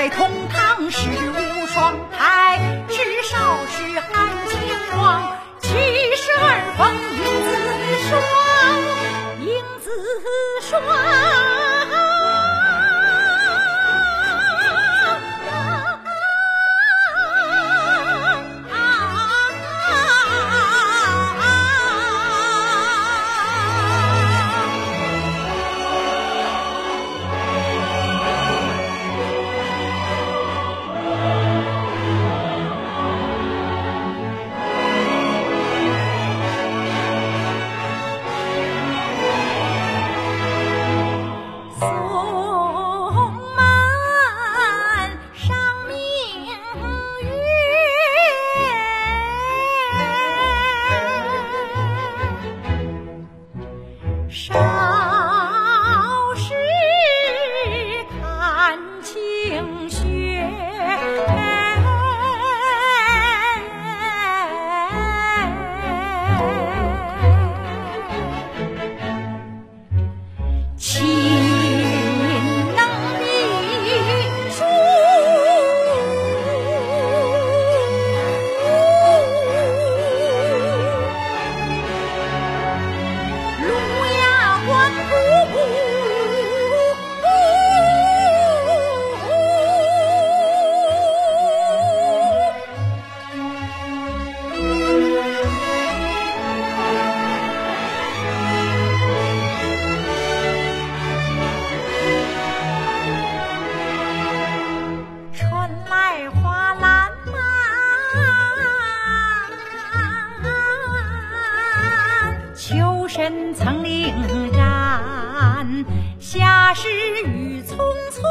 在同堂是无双太，至少是含情王，七十二风英子双，英子双。身曾令战侠士雨匆匆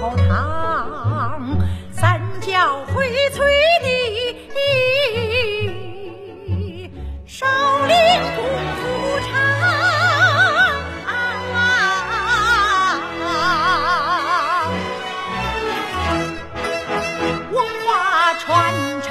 堂三教会萃的少林功夫长，文化传承。